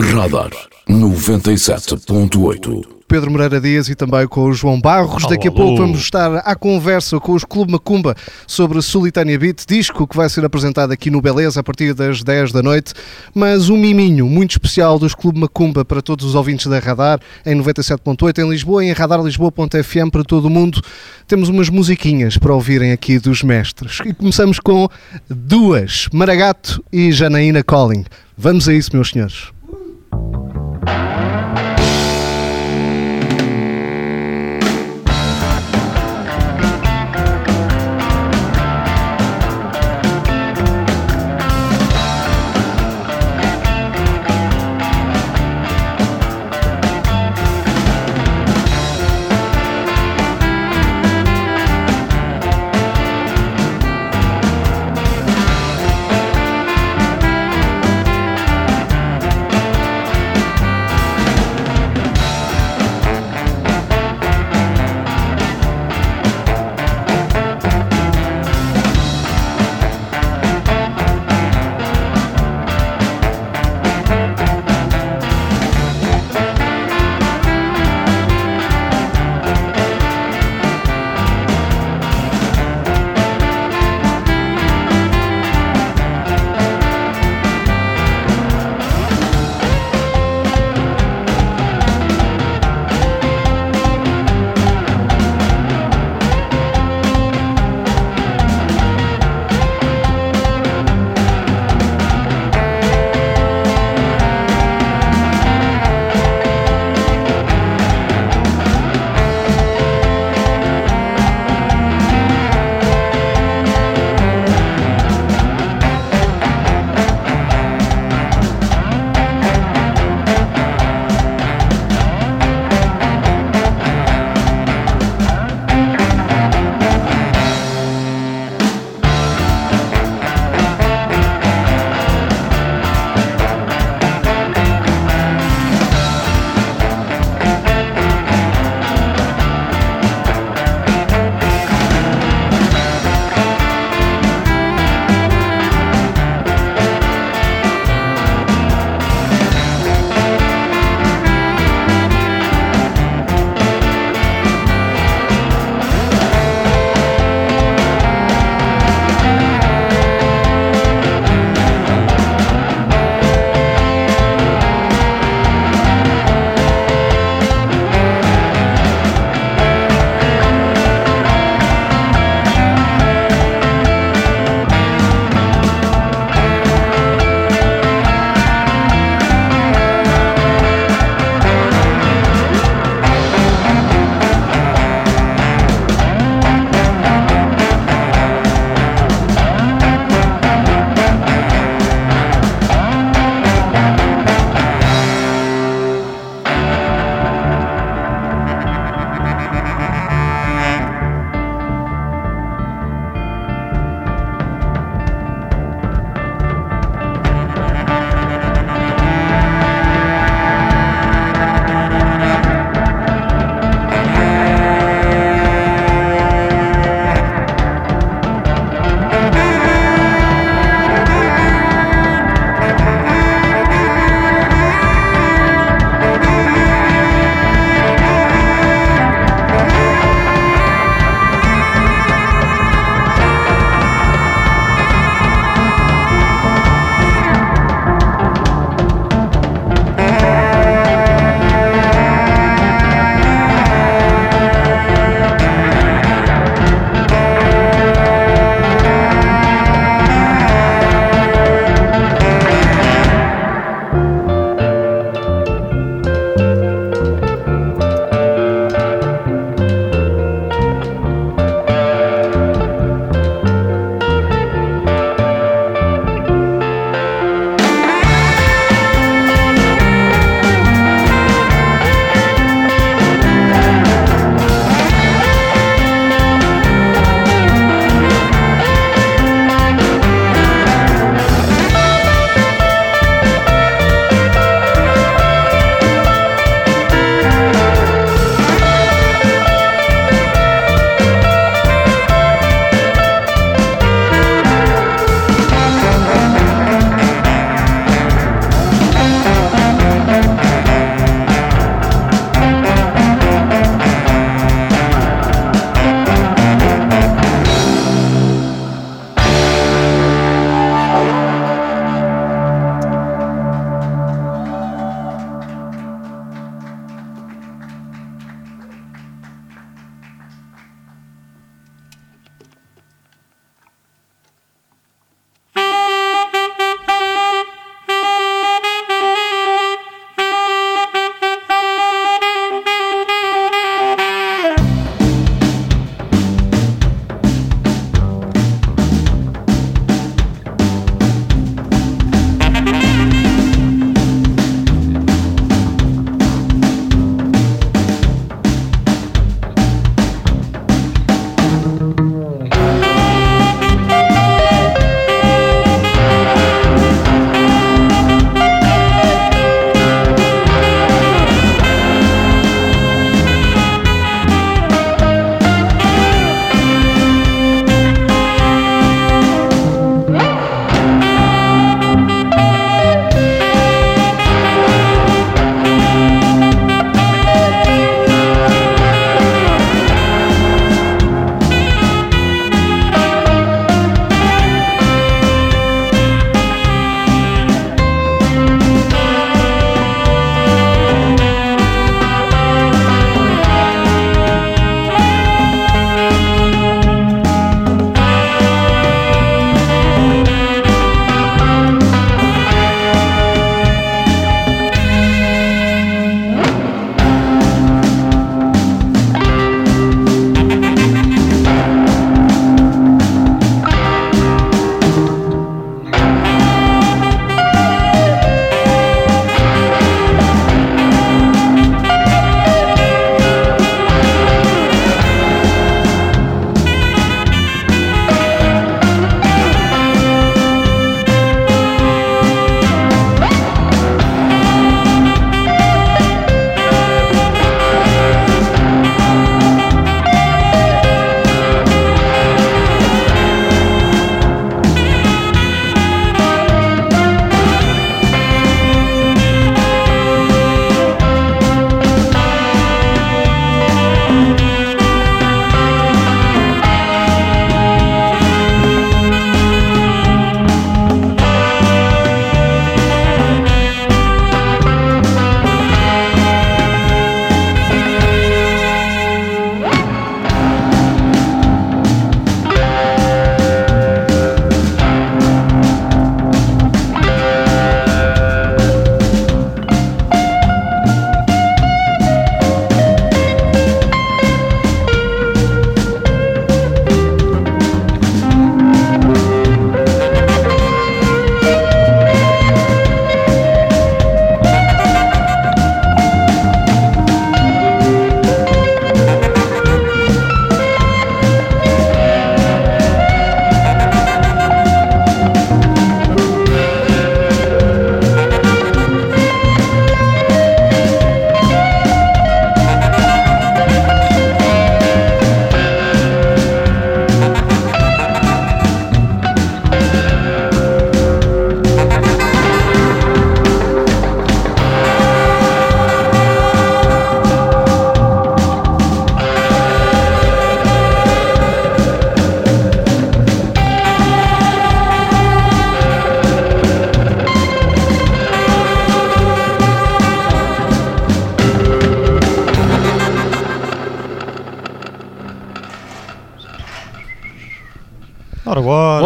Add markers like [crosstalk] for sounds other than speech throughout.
Radar 97.8 Pedro Moreira Dias e também com o João Barros. Daqui a pouco vamos estar à conversa com os Clube Macumba sobre Solitânia Beat, disco que vai ser apresentado aqui no Beleza a partir das 10 da noite. Mas um miminho muito especial dos Clube Macumba para todos os ouvintes da Radar em 97.8 em Lisboa e em radarlisboa.fm para todo o mundo. Temos umas musiquinhas para ouvirem aqui dos mestres. E começamos com duas, Maragato e Janaína Colling. Vamos a isso, meus senhores. Thank you.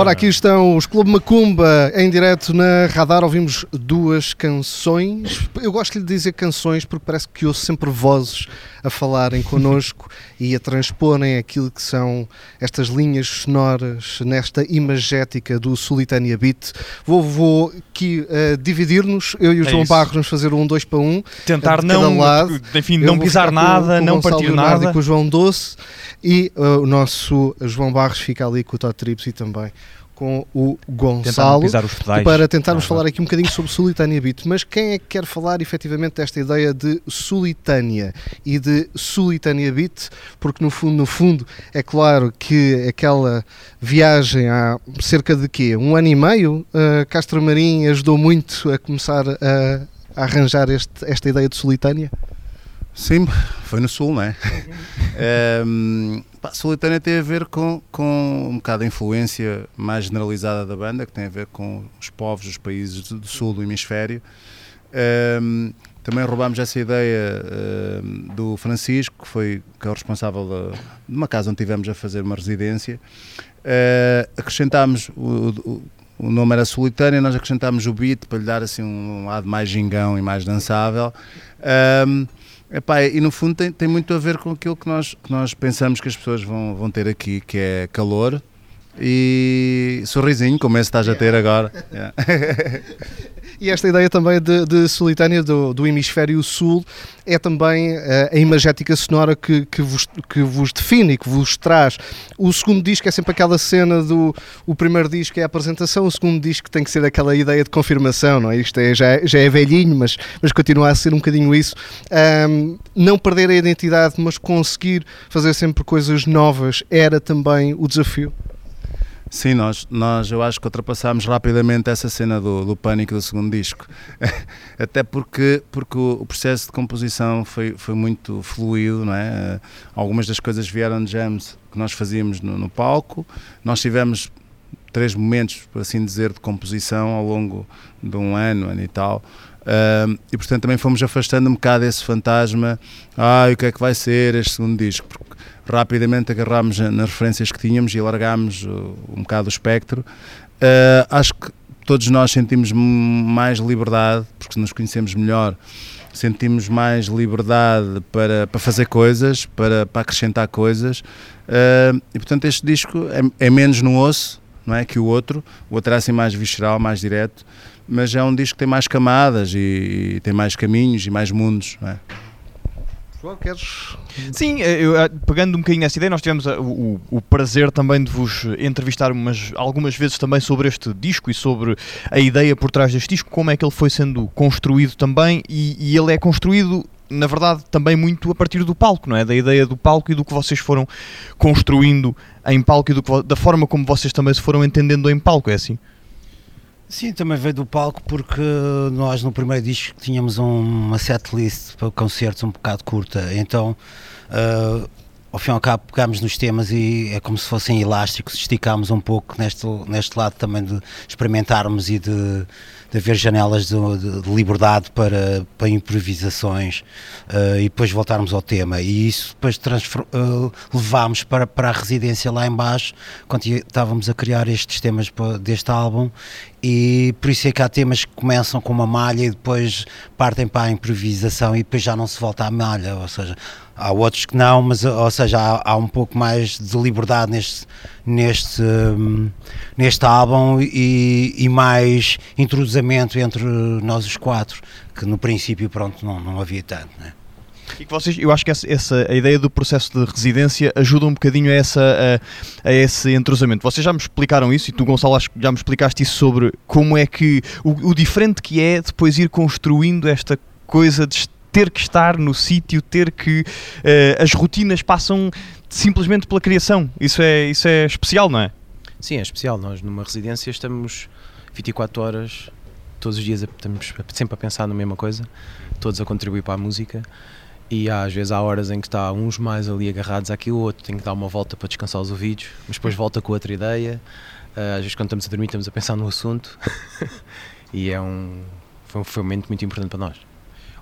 Ora, aqui estão os Clube Macumba em direto na Radar. Ouvimos duas canções. Eu gosto de dizer canções porque parece que ouço sempre vozes a falarem connosco [laughs] e a transporem aquilo que são estas linhas sonoras nesta imagética do Solitânia Beat. Vou, vou aqui uh, dividir-nos, eu e o É João isso. Barros vamos fazer um dois para um. Tentar cada não, lado. enfim, Eu não pisar com- nada, com o não partir Leonardo nada. E com o João Doce e uh, o nosso João Barros fica ali com o Trips e também com o Gonçalo pisar os pedais. para tentarmos Ah, falar aqui um bocadinho sobre Solitânia Beat, mas quem é que quer falar efetivamente desta ideia de Solitânia e de Solitânia Beat? Porque no fundo, no fundo, é claro que aquela viagem há cerca de quê? Um ano e meio, uh, Castro Marim ajudou muito a começar a, a arranjar este- esta ideia de Solitânia? Sim, foi no Sul, não é? [laughs] Ehm, pá, Solitânia tem a ver com, com um bocado a influência mais generalizada da banda, que tem a ver com os povos dos países do Sul do Hemisfério. Ehm, também roubámos essa ideia do Francisco, que foi que é o responsável de uma casa onde tivemos a fazer uma residência. Eh, acrescentámos o, o- o nome era Solitânia, nós acrescentámos o beat para lhe dar assim um lado mais gingão e mais dançável. Ehm, Epá, e no fundo tem, tem muito a ver com aquilo que nós, que nós pensamos que as pessoas vão, vão ter aqui, que é calor e sorrisinho, como esse estás a ter agora. [laughs] Yeah. [laughs] E esta ideia também de, de Solitânia do, do Hemisfério Sul é também eh, a imagética sonora que, que, vos, que vos define, que vos traz. O segundo disco é sempre aquela cena do. O primeiro disco é a apresentação, o segundo disco tem que ser aquela ideia de confirmação, não é? Isto é, já, já é velhinho, mas, mas continua a ser um bocadinho isso. Ahm, não perder a identidade, mas conseguir fazer sempre coisas novas era também o desafio. Sim, nós, nós eu acho que ultrapassámos rapidamente essa cena do, do pânico do segundo disco. [laughs] Até porque, porque o, processo de composição foi, foi muito fluido, não é? Algumas das coisas vieram de jams que nós fazíamos no, no palco. Nós tivemos três momentos, por assim dizer, de composição ao longo de um ano, ano e tal. Ahm, e portanto também fomos afastando um bocado esse fantasma. Ah, o que é que vai ser este segundo disco? Porque rapidamente agarrámos na- nas referências que tínhamos e largámos uh, um bocado o espectro. Ah, acho que todos nós sentimos mais liberdade, porque nos conhecemos melhor, sentimos mais liberdade para, para fazer coisas, para, para acrescentar coisas. Ah, e portanto este disco é, é menos no osso não é, que o outro. O outro é assim mais visceral, mais direto. Mas é um disco que tem mais camadas e, e tem mais caminhos e mais mundos. Não é? João, queres Sim, eu, eh, pegando um bocadinho nessa ideia, nós tivemos eh, o, o- prazer também de vos entrevistar umas, algumas vezes também sobre este disco e sobre a ideia por trás deste disco, como é que ele foi sendo construído também e, e ele é construído, na verdade, também muito a partir do palco, não é? Da ideia do palco e do que vocês foram construindo em palco e do que da forma como vocês também se foram entendendo em palco, é assim? Sim, também veio do palco porque nós no primeiro disco tínhamos um- uma setlist para concertos um bocado curta, então ah, ao fim e ao cabo pegámos nos temas e é como se fossem elásticos, esticámos um pouco neste, neste lado também de experimentarmos e de, de haver janelas de, de- de liberdade para, para improvisações ah, e depois voltarmos ao tema. E isso depois ah, levámos para, para a residência lá em baixo quando estávamos a criar estes temas deste álbum. E por isso é que há temas que começam com uma malha e depois partem para a improvisação e depois já não se volta à malha, ou seja, há outros que não, mas ou seja, há, há um pouco mais de liberdade neste, neste, hum, neste álbum e, e mais introduzimento entre nós os quatro, que no princípio pronto não, não havia tanto, né? E que vocês, eu acho que essa, essa- a ideia do processo de residência ajuda um bocadinho a, essa, a, a esse entrosamento. Vocês já me explicaram isso e tu, Gonçalo, acho que já me explicaste isso sobre como é que o, o diferente que é depois ir construindo esta coisa de ter que estar no sítio, ter que eh, as rotinas passam simplesmente pela criação. Isso é, isso é especial, não é? Sim, é especial. Nós numa residência estamos 24 horas, todos os dias estamos sempre a pensar na mesma coisa, todos a contribuir para a música. E há, às vezes há horas em que está uns mais ali agarrados àquilo, o outro tem que dar uma volta para descansar os ouvidos, mas depois volta com outra ideia. Ah, às vezes quando estamos a dormir estamos a pensar no assunto. [laughs] e é um- foi um momento muito importante para nós.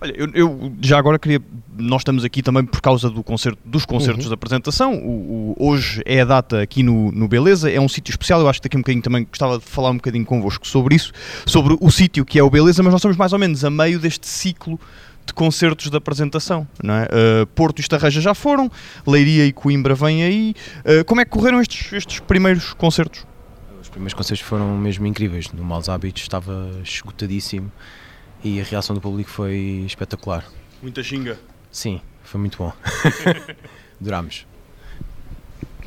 Olha, eu, eu, já agora queria. Nós estamos aqui também por causa do concerto, dos concertos uhum. de apresentação. O, o, hoje é a data aqui no, no Beleza, é um sítio especial. Eu acho que daqui a um bocadinho também gostava de falar um bocadinho convosco sobre isso, sobre o sítio que é o Beleza, mas nós estamos mais ou menos a meio deste ciclo de concertos de apresentação. Não é? Uh, Porto e Estarreja já foram, Leiria e Coimbra vêm aí. Uh, como é que correram estes, estes primeiros concertos? Os primeiros concertos foram mesmo incríveis. No Maus Hábitos estava esgotadíssimo e a reação do público foi espetacular. Muita xinga? Sim, foi muito bom. [laughs] Durámos.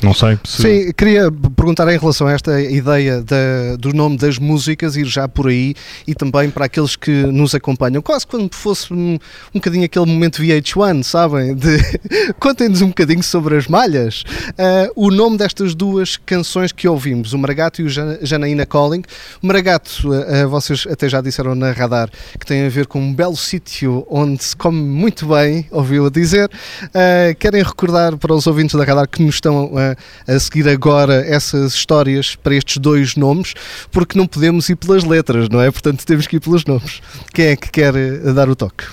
Não sei. Se... Sim, queria perguntar em relação a esta ideia do nome das músicas, ir já por aí e também para aqueles que nos acompanham, quase quando fosse um, um bocadinho aquele momento VH1, sabem? De [laughs] contem-nos um bocadinho sobre as malhas. Uh, o nome destas duas canções que ouvimos, o Maragato e o Janaína Calling. O Maragato, uh, vocês até já disseram na radar que tem a ver com um belo sítio onde se come muito bem, ouviu a dizer. Uh, querem recordar para os ouvintes da radar que nos estão a a, seguir agora essas histórias para estes dois nomes, porque não podemos ir pelas letras, não é? Portanto, temos que ir pelos nomes. Quem é que quer eh, dar o toque?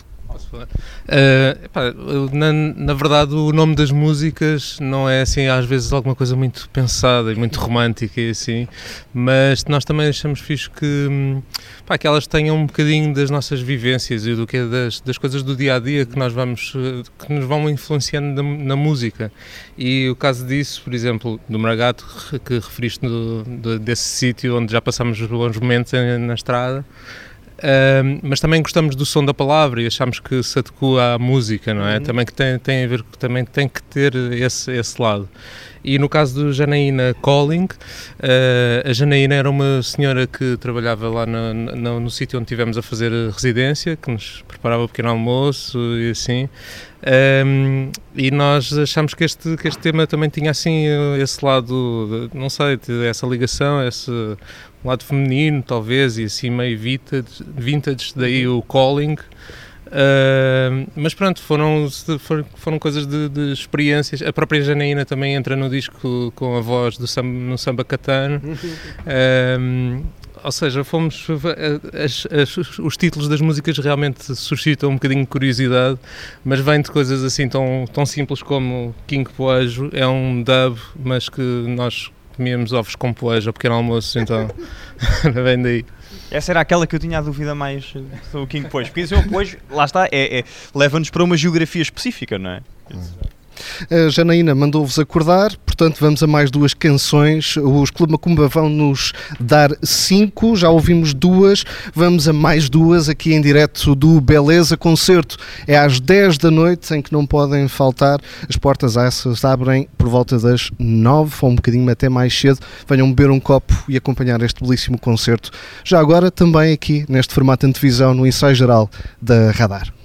Uh, na, na, verdade, o nome das músicas não é assim, às vezes, alguma coisa muito pensada e muito romântica e assim, mas nós também achamos fixe que, que elas tenham um bocadinho das nossas vivências e do que é das, das coisas do dia a dia que nós vamos, que nos vão influenciando na, na música. E o caso disso, por exemplo, do Maragato, que referiste no, do, desse sítio onde já passamos bons momentos na estrada mas também gostamos do som da palavra e achamos que se adequa à música, não é? Uhum. Também que tem, tem a ver, também tem que ter esse, esse lado. E no caso do Janaína Calling, uh, a Janaína era uma senhora que trabalhava lá no, no, no sítio onde tivemos a fazer residência, que nos preparava o pequeno almoço e assim. Um, e nós achamos que este, que este tema também tinha assim esse lado, de, não sei, essa ligação, esse lado feminino talvez, e assim meio vintage, vintage daí o calling. Uh, mas pronto, foram, foram, coisas de, de, experiências. A própria Janaína também entra no disco com a voz do samba, no samba catano. Uh, ou seja, fomos. As, as, os títulos das músicas realmente suscitam um bocadinho de curiosidade, mas vem de coisas assim tão, tão simples como King Poejo. É um dub, mas que nós comíamos ovos com poejo ao pequeno almoço, então [laughs] vem daí. Essa era aquela que eu tinha a dúvida mais sobre o King Poejo, porque o Poejo, lá está, é, é leva-nos para uma geografia específica, não é? Hum. A Janaína mandou-vos acordar, portanto vamos a mais duas canções. Os Clube Macumba vão nos dar cinco, já ouvimos duas, vamos a mais duas aqui em direto do Beleza Concerto. É às 10 da noite em que não podem faltar. As portas essas abrem por volta das 9 ou um bocadinho até mais cedo. Venham beber um copo e acompanhar este belíssimo concerto. Já agora também aqui neste formato de televisão no ensaio geral da Radar.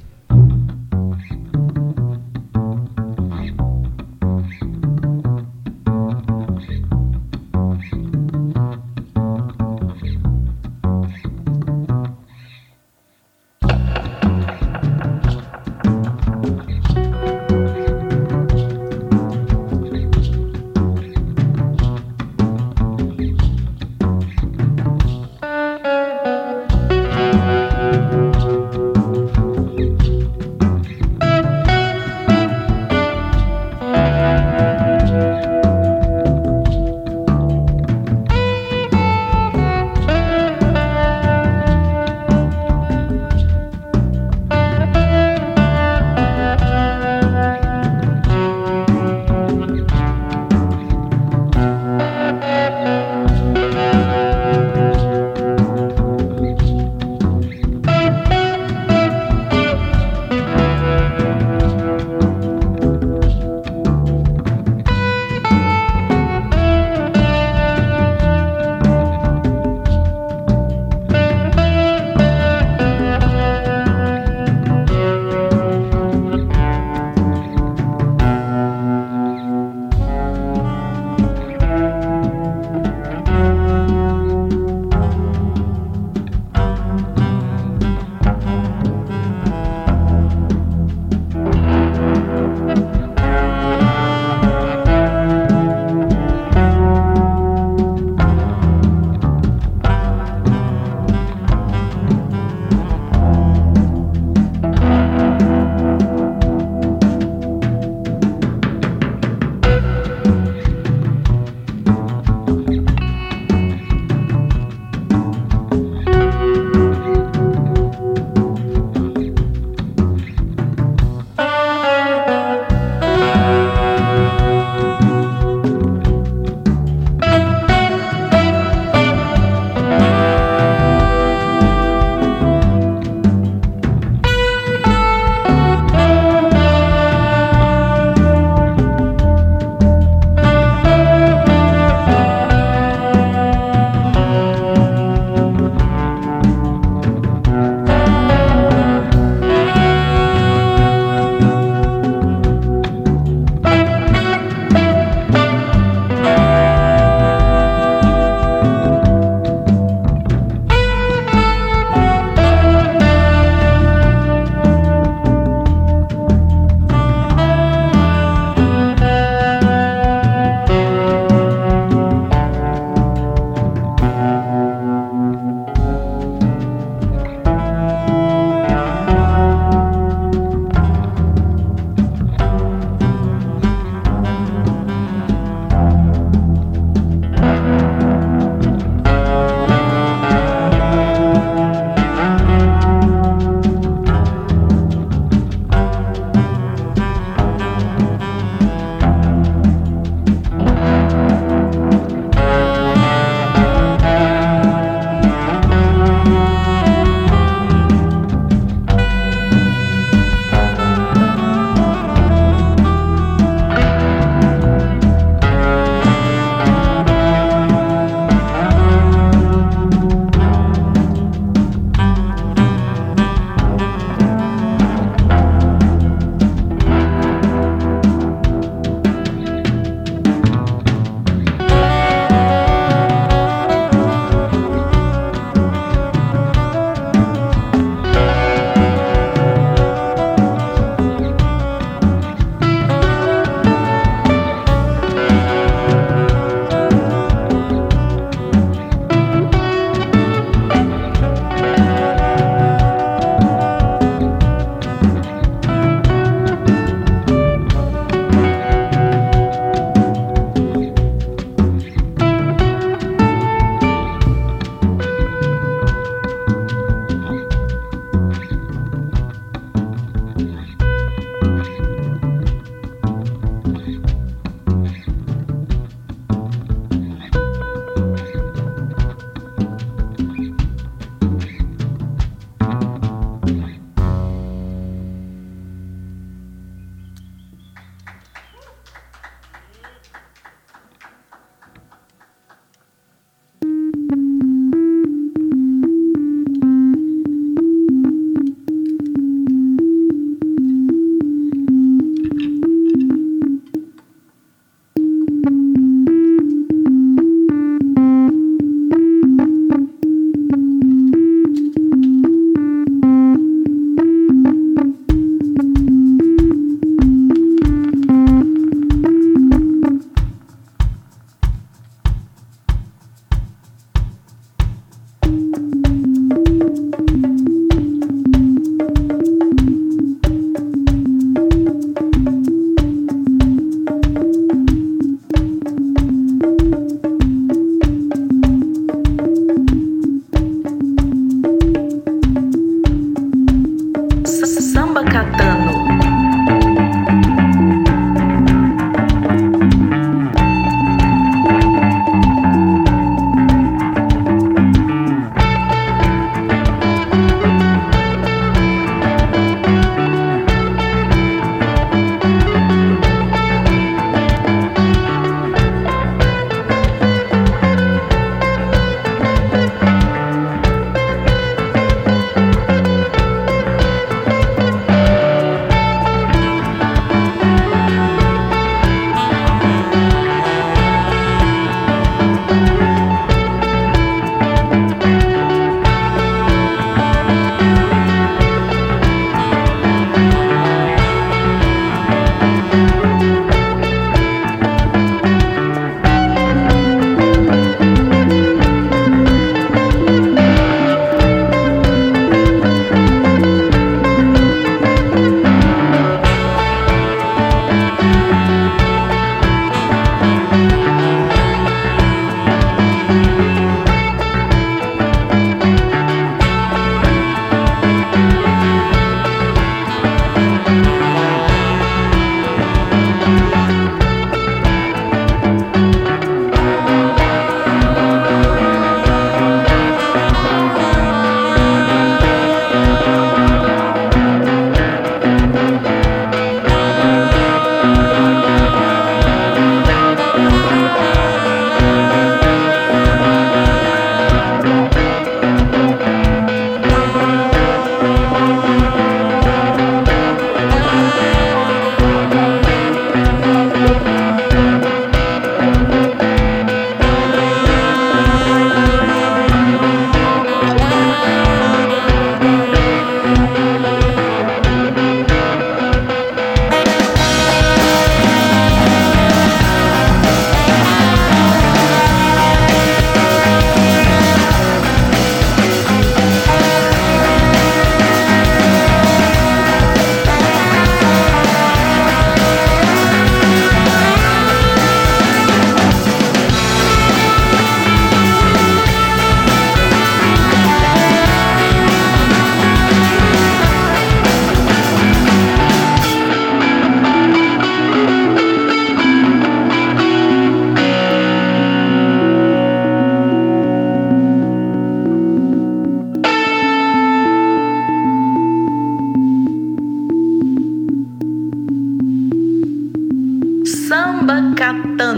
等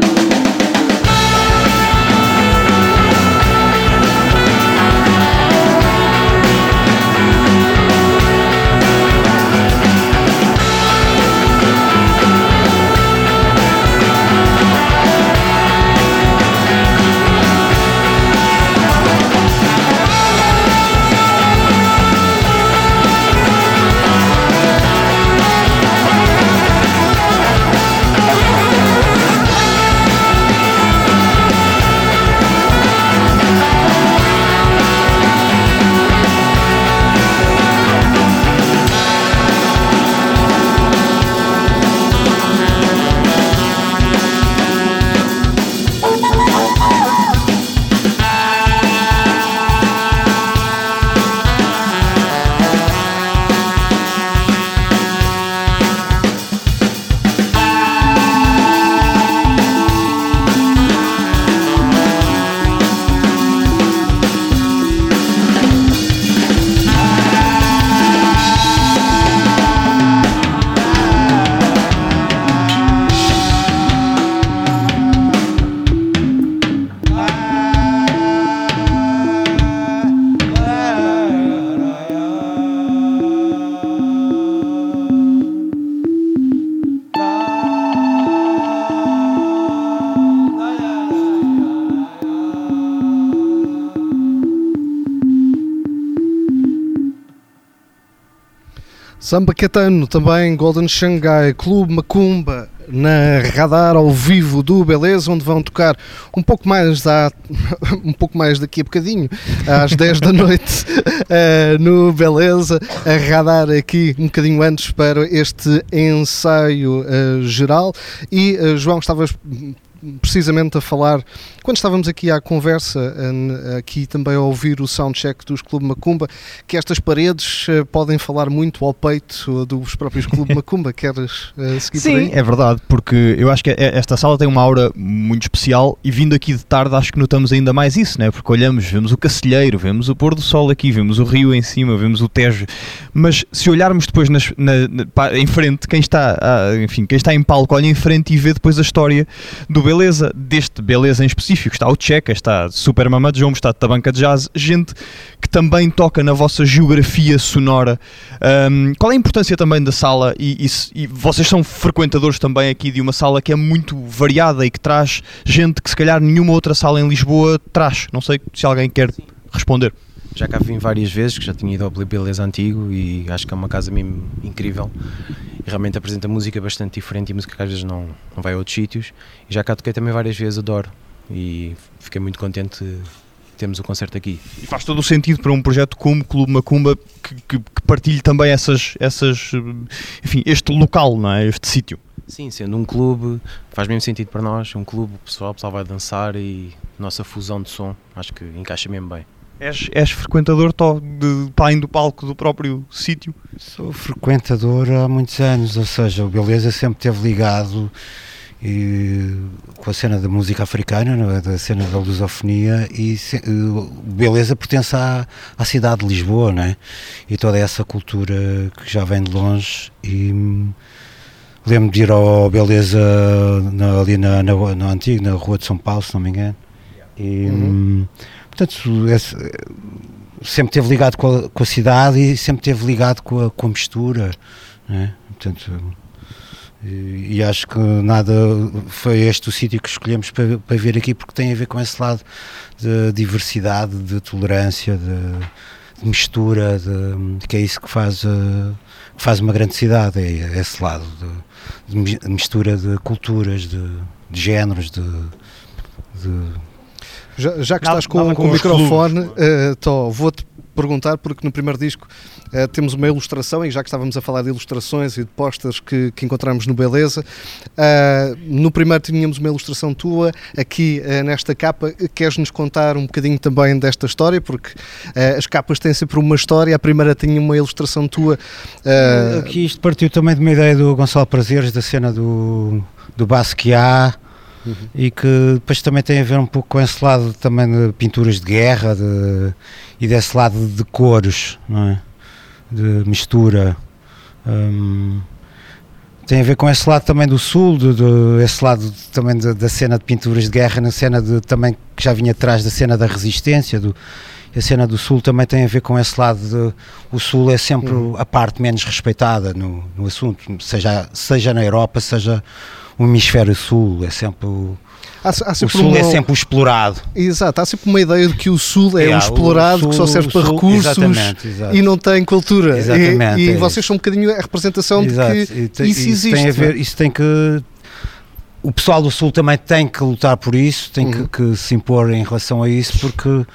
Samba Catano, também Golden Shanghai, Clube Macumba, na radar ao vivo do Beleza, onde vão tocar um pouco mais, à, [laughs] um pouco mais daqui a bocadinho, às [laughs] 10 da noite, uh, no Beleza, a radar aqui um bocadinho antes para este ensaio uh, geral. E uh, João, estavas precisamente a falar, quando estávamos aqui à conversa, aqui também a ouvir o soundcheck dos Clube Macumba, que estas paredes uh, podem falar muito ao peito dos próprios Clube [laughs] Macumba. Queres uh, seguir Sim, por aí? é verdade, porque eu acho que esta sala tem uma aura muito especial e vindo aqui de tarde acho que notamos ainda mais isso, né? porque olhamos, vemos o Cacilheiro, vemos o pôr do sol aqui, vemos o rio em cima, vemos o Tejo, mas se olharmos depois nas, na, na, em frente, quem está, ah, enfim, quem está em palco olha em frente e vê depois a história do Beleza, deste Beleza em específico. Está o Checa, está Super Mama de Jombo, está Tabanca de Jazz, gente que também toca na vossa geografia sonora. Um, qual é a importância também da sala? E, e, e, vocês são frequentadores também aqui de uma sala que é muito variada e que traz gente que se calhar nenhuma outra sala em Lisboa traz. Não sei se alguém quer responder. Já cá vim várias vezes, que já tinha ido ao Beleza Antigo e acho que é uma casa mesmo incrível realmente apresenta música bastante diferente e música que às vezes não, não vai a outros sítios. E já cá toquei também várias vezes, adoro e fiquei muito contente temos o concerto aqui. E faz todo o sentido para um projeto como Clube Macumba que, que, que, partilhe também essas, essas, enfim, este local, não é? este sítio. Sim, sendo um clube, faz mesmo sentido para nós, um clube, o pessoal, o pessoal vai dançar e nossa fusão de som, acho que encaixa mesmo bem. És, és frequentador de, para do palco do próprio sítio? Sou frequentador há muitos anos, ou seja, o Beleza sempre esteve ligado e, com a cena da música africana, é? da cena da lusofonia, e se, Beleza pertence à, à cidade de Lisboa, não é? E toda essa cultura que já vem de longe. E lembro de ir ao Beleza na, ali na, na, na antiga, na Rua de São Paulo, se não me engano. E, uhum. Portanto, esse, sempre esteve ligado com a, com a, cidade e sempre esteve ligado com a, com a mistura. Né? Portanto, e, e, acho que nada foi este o sítio que escolhemos para, para vir aqui porque tem a ver com esse lado de diversidade, de tolerância, de, de mistura, de, que é isso que faz, uh, que faz uma grande cidade, é esse lado de, de mistura de culturas, de, de géneros, de, de já, já que nada, estás com, com o microfone, uh, vou-te perguntar, porque no primeiro disco uh, temos uma ilustração, e já que estávamos a falar de ilustrações e de posters que, que encontramos no Beleza, uh, no primeiro tínhamos uma ilustração tua, aqui uh, nesta capa, queres-nos contar um bocadinho também desta história? Porque as capas têm sempre uma história, a primeira tinha uma ilustração tua. Aqui isto partiu também de uma ideia do Gonçalo Prazeres, da cena do, do Basquiat, Uhum. e que depois também tem a ver um pouco com esse lado também de pinturas de guerra de, e desse lado de cores, não é? De mistura. Um, tem a ver com esse lado também do sul, de, de esse lado também de, da cena de pinturas de guerra, na cena de, também que já vinha atrás da cena da resistência, do, a cena do sul também tem a ver com esse lado de o sul é sempre uhum. a parte menos respeitada no, no assunto, seja, seja na Europa, seja o hemisfério sul, é sempre o, há, há o sul é uma... é sempre o explorado. Exato, há sempre uma ideia de que o sul é, é um explorado sul, que só serve para sul, recursos exatamente, exatamente. e não tem cultura. Exatamente, e, e é vocês isso. são um bocadinho a representação exato. de que tem, isso, existe. Tem a ver, é? isso tem que. O pessoal do sul também tem que lutar por isso, tem uhum. que, que, se impor em relação a isso, porque.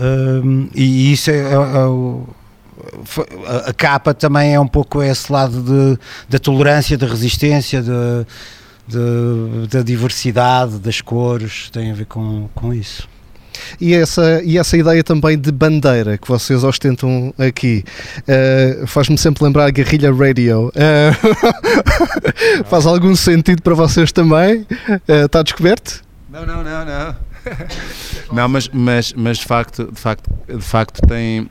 Um, e isso é, é, é a capa também é um pouco esse lado de, da tolerância, da resistência, de, de, da diversidade das cores, tem a ver com, com isso. E essa, e essa ideia também de bandeira que vocês ostentam aqui uh, faz-me sempre lembrar a Guerrilla Radio. Uh, [laughs] faz algum sentido para vocês também? Uh, está descoberto? Não, não, não, não. [laughs] não, mas, mas, mas de, facto, de, facto, de facto tem.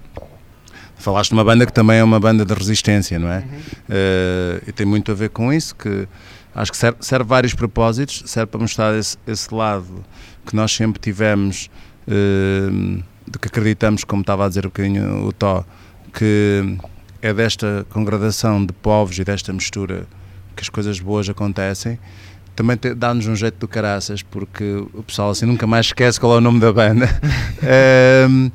Falaste de uma banda que também é uma banda de resistência, não é? Uhum. e tem muito a ver com isso, que Acho que serve, serve vários propósitos, serve para mostrar esse, esse lado que nós sempre tivemos, uh, de que acreditamos, como estava a dizer um bocadinho o Tó, que é desta congradação de povos e desta mistura que as coisas boas acontecem. Também dá-nos um jeito do caraças, porque o pessoal assim nunca mais esquece qual é o nome da banda. [laughs] uh,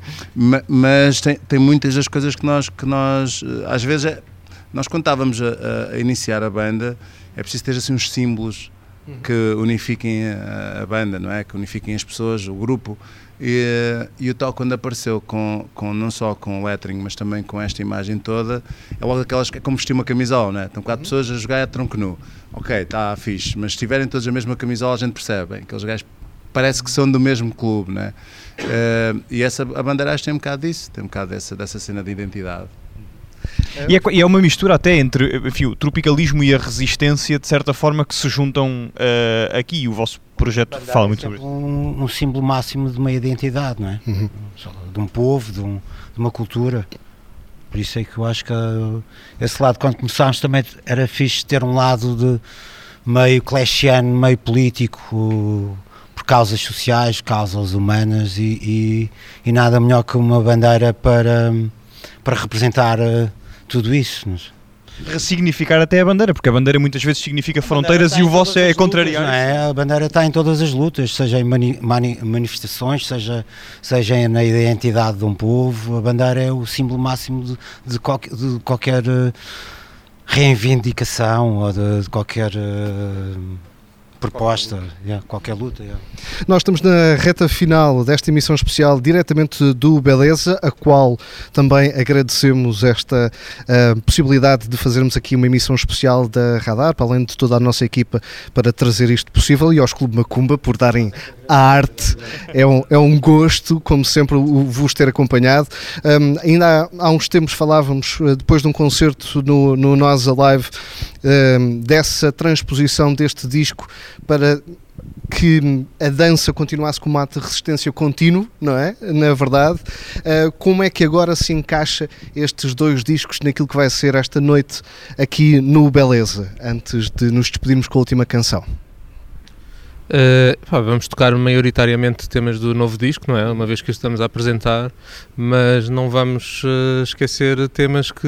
mas tem, tem muitas das coisas que nós, que nós às vezes, é, nós quando estávamos a, a iniciar a banda, é preciso ter assim uns símbolos que unifiquem a, a, banda, não é? Que unifiquem as pessoas, o grupo. E, e o tal quando apareceu com, com não só com o lettering, mas também com esta imagem toda, é logo aquelas que é como vestir uma camisola, né? Estão quatro uhum. pessoas a jogar a tronco nu. Ok, está fixe, mas se tiverem todos a mesma camisola, a gente percebe. Aqueles gajos parece que são do mesmo clube, né? Uh, e essa, a Bandeiras tem um bocado disso, tem um bocado dessa, dessa cena de identidade. E é, e é, uma mistura até entre enfim, o tropicalismo e a resistência, de certa forma, que se juntam uh, aqui. O vosso projeto fala muito sobre isso. Um, um símbolo máximo de uma identidade, não é? Uhum. De um povo, de, um, de, uma cultura. Por isso é que eu acho que uh, esse lado, quando começámos, também era fixe ter um lado de meio clashiano, meio político, por causas sociais, causas humanas, e, e, e, nada melhor que uma bandeira para, para representar uh, tudo isso. Mas... Ressignificar até a bandeira, porque a bandeira muitas vezes significa fronteiras e o vosso é contrariar. É? A bandeira está em todas as lutas, seja em mani mani manifestações, seja, seja na identidade de um povo. A bandeira é o símbolo máximo de, de, qualquer, de qualquer uh, reivindicação ou de, de qualquer. Uh, proposta, yeah, qualquer luta. Yeah. Nós estamos na reta final desta emissão especial diretamente do Beleza, a qual também agradecemos esta uh, possibilidade de fazermos aqui uma emissão especial da Radar, para além de toda a nossa equipa, para trazer isto possível e aos Clube Macumba por darem a arte. É um, é um gosto, como sempre, vos ter acompanhado. Um, ainda há, há, uns tempos falávamos, eh, depois de um concerto no, no Nós Alive, um, dessa transposição deste disco para que a dança continuasse como ato de resistência contínuo, não é? Na verdade, uh, como é que agora se encaixa estes dois discos naquilo que vai ser esta noite aqui no Beleza, antes de nos despedirmos com a última canção? Uh, pá, vamos tocar maioritariamente temas do novo disco, não é? Uma vez que estamos a apresentar, mas não vamos uh, esquecer temas que,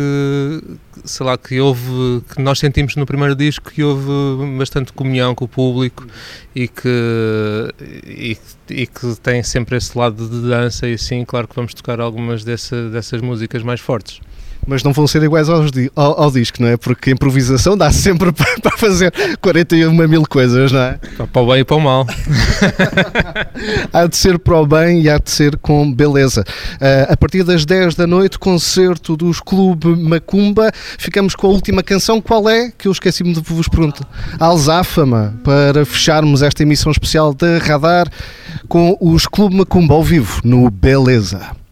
sei lá, que houve, que nós sentimos no primeiro disco que houve bastante comunhão com o público e que, e, e que tem sempre esse lado de dança e assim, claro que vamos tocar algumas dessa, dessas músicas mais fortes mas não vão ser iguais ao, ao, ao, disco, não é? Porque a improvisação dá sempre [laughs] para fazer 41 mil coisas, não é? Para o bem e para o mal. [laughs] há de ser para o bem e há de ser com beleza. Uh, a partir das 10 da noite, concerto dos Clube Macumba. Ficamos com a última canção. Qual é? Que eu esqueci-me de vos perguntar. Alzáfama, para fecharmos esta emissão especial da Radar com os Clube Macumba ao vivo no Beleza.